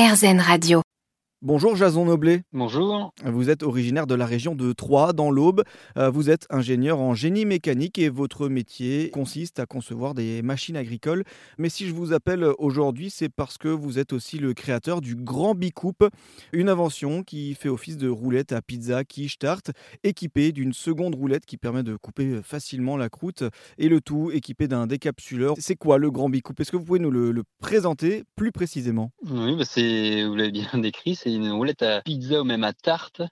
RZN Radio. Bonjour Jason Noblet. Bonjour. Vous êtes originaire de la région de Troyes, dans l'Aube. Euh, vous êtes ingénieur en génie mécanique et votre métier consiste à concevoir des machines agricoles. Mais si je vous appelle aujourd'hui, c'est parce que vous êtes aussi le créateur du Grand Bicoupe, une invention qui fait office de roulette à pizza, quiche, tarte, équipée d'une seconde roulette qui permet de couper facilement la croûte et le tout équipé d'un décapsuleur. C'est quoi le Grand Bicoupe? Est-ce que vous pouvez nous le, présenter plus précisément? Oui, bah, c'est, vous l'avez bien décrit, c'est une roulette à pizza ou même à tarte.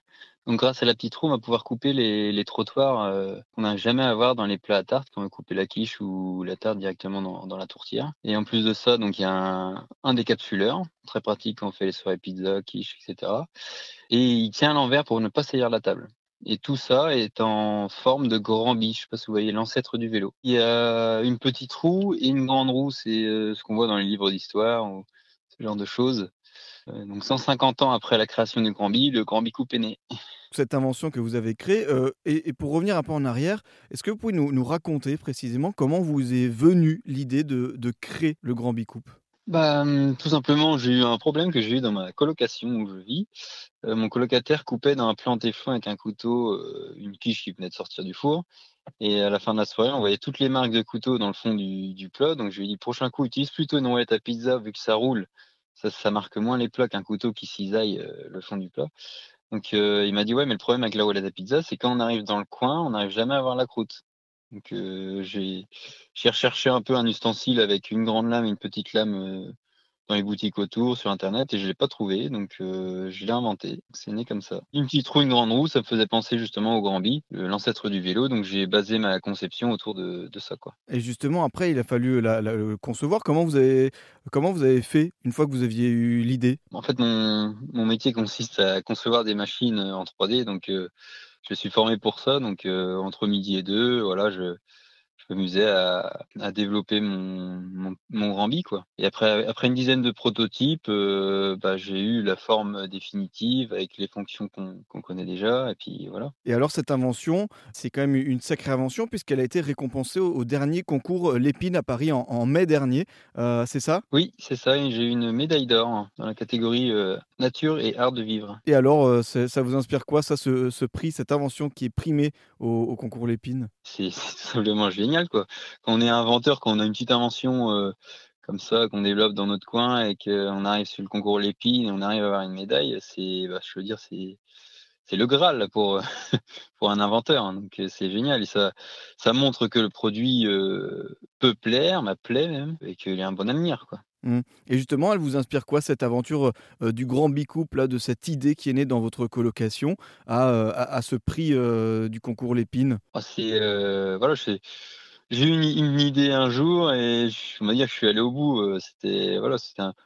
Donc grâce à la petite roue, on va pouvoir couper les, trottoirs euh, qu'on n'a jamais à avoir dans les plats à tarte, quand on va couper la quiche ou la tarte directement dans, la tourtière. Et en plus de ça, donc il y a un, décapsuleur, très pratique quand on fait les soirées pizza, quiche, etc. Et il tient à l'envers pour ne pas saillir la table. Et tout ça est en forme de grand biche. Pas si vous voyez l'ancêtre du vélo. Il y a une petite roue et une grande roue. C'est euh, ce qu'on voit dans les livres d'histoire ou ce genre de choses. Euh, donc 150 ans après la création du Grand Bi, le Grand Bi Coupe est né. Cette invention que vous avez créée, euh, et, pour revenir un peu en arrière, est-ce que vous pouvez nous, raconter précisément comment vous est venue l'idée de, créer le Grand Bicoupe bah, hum, tout simplement, j'ai eu un problème que j'ai eu dans ma colocation où je vis. Euh, mon colocataire coupait dans un plan téflon avec un couteau une quiche qui venait de sortir du four. Et à la fin de la soirée, on voyait toutes les marques de couteau dans le fond du, plat. Donc je lui ai dit, prochain coup, utilise plutôt une roulette à pizza vu que ça roule ça, marque moins les plats qu'un couteau qui cisaille euh, le fond du plat. Donc euh, il m'a dit ouais mais le problème avec la à pizza c'est quand on arrive dans le coin on n'arrive jamais à voir la croûte. Donc euh, j'ai recherché un peu un ustensile avec une grande lame et une petite lame dans les boutiques autour, sur Internet, et je l'ai pas trouvé, donc euh, je l'ai inventé. C'est né comme ça. Une petite roue, une grande roue, ça me faisait penser justement au Grand Bi, l'ancêtre du vélo, donc j'ai basé ma conception autour de, ça. Quoi. Et justement, après, il a fallu la, le concevoir. Comment vous, avez, comment vous avez fait une fois que vous aviez eu l'idée? En fait, mon, mon, métier consiste à concevoir des machines en 3D, donc euh, je suis formé pour ça, donc euh, entre midi et deux, voilà, je m'amusais à, à, développer mon, mon, mon grand Quoi. Et après, après une dizaine de prototypes, euh, bah, j'ai eu la forme définitive avec les fonctions qu'on connaît déjà. Et puis voilà. Et alors, cette invention, c'est quand même une sacrée invention puisqu'elle a été récompensée au, dernier concours euh, Lépine à Paris en, mai dernier. Euh, c'est ça? Oui, c'est ça. J'ai eu une médaille d'or dans la catégorie nature et art de vivre. Et alors, ça vous inspire quoi, ça, ce, ce, prix, cette invention qui est primée au, au concours Lépine? C'est simplement génial. Quand on est inventeur, quand on a une petite invention euh, comme ça qu'on développe dans notre coin et qu'on arrive sur le concours Lépine et on arrive à avoir une médaille, c'est, bah, je veux dire, c'est c'est le Graal pour, pour un inventeur. Hein. Donc c'est génial. Et ça, ça montre que le produit euh, peut plaire, m'a plaît même, et qu'il a un bon avenir. Quoi. Mmh. Et justement, elle vous inspire quoi cette aventure euh, du grand bicouple, de cette idée qui est née dans votre colocation à, euh, ce prix euh, du concours Lépine? Ah, j'ai eu une, idée un jour et je suis allé au bout. C'était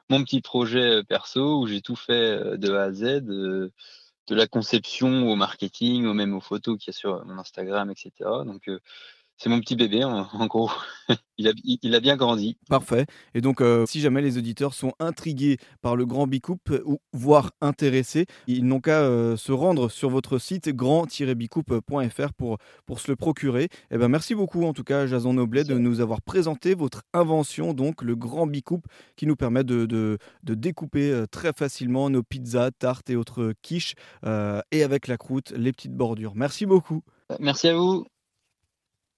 mon petit projet perso où j'ai tout fait de A à Z, de, la conception au marketing, même aux photos qu'il y a sur mon Instagram, etc. Donc c'est mon petit bébé, en, gros. il, a, il, a, bien grandi. Parfait. Et donc, euh, si jamais les auditeurs sont intrigués par le Grand Bicoupe, ou voire intéressés, ils n'ont qu'à euh, se rendre sur votre site grand-bicoupe.fr pour, pour se le procurer. Eh ben, merci beaucoup, en tout cas, Jason Noblet, de nous avoir présenté votre invention, donc le Grand Bicoupe, qui nous permet de, de, de découper euh, très facilement nos pizzas, tartes et autres quiches, et avec la croûte, les petites bordures. Merci beaucoup. Merci à vous.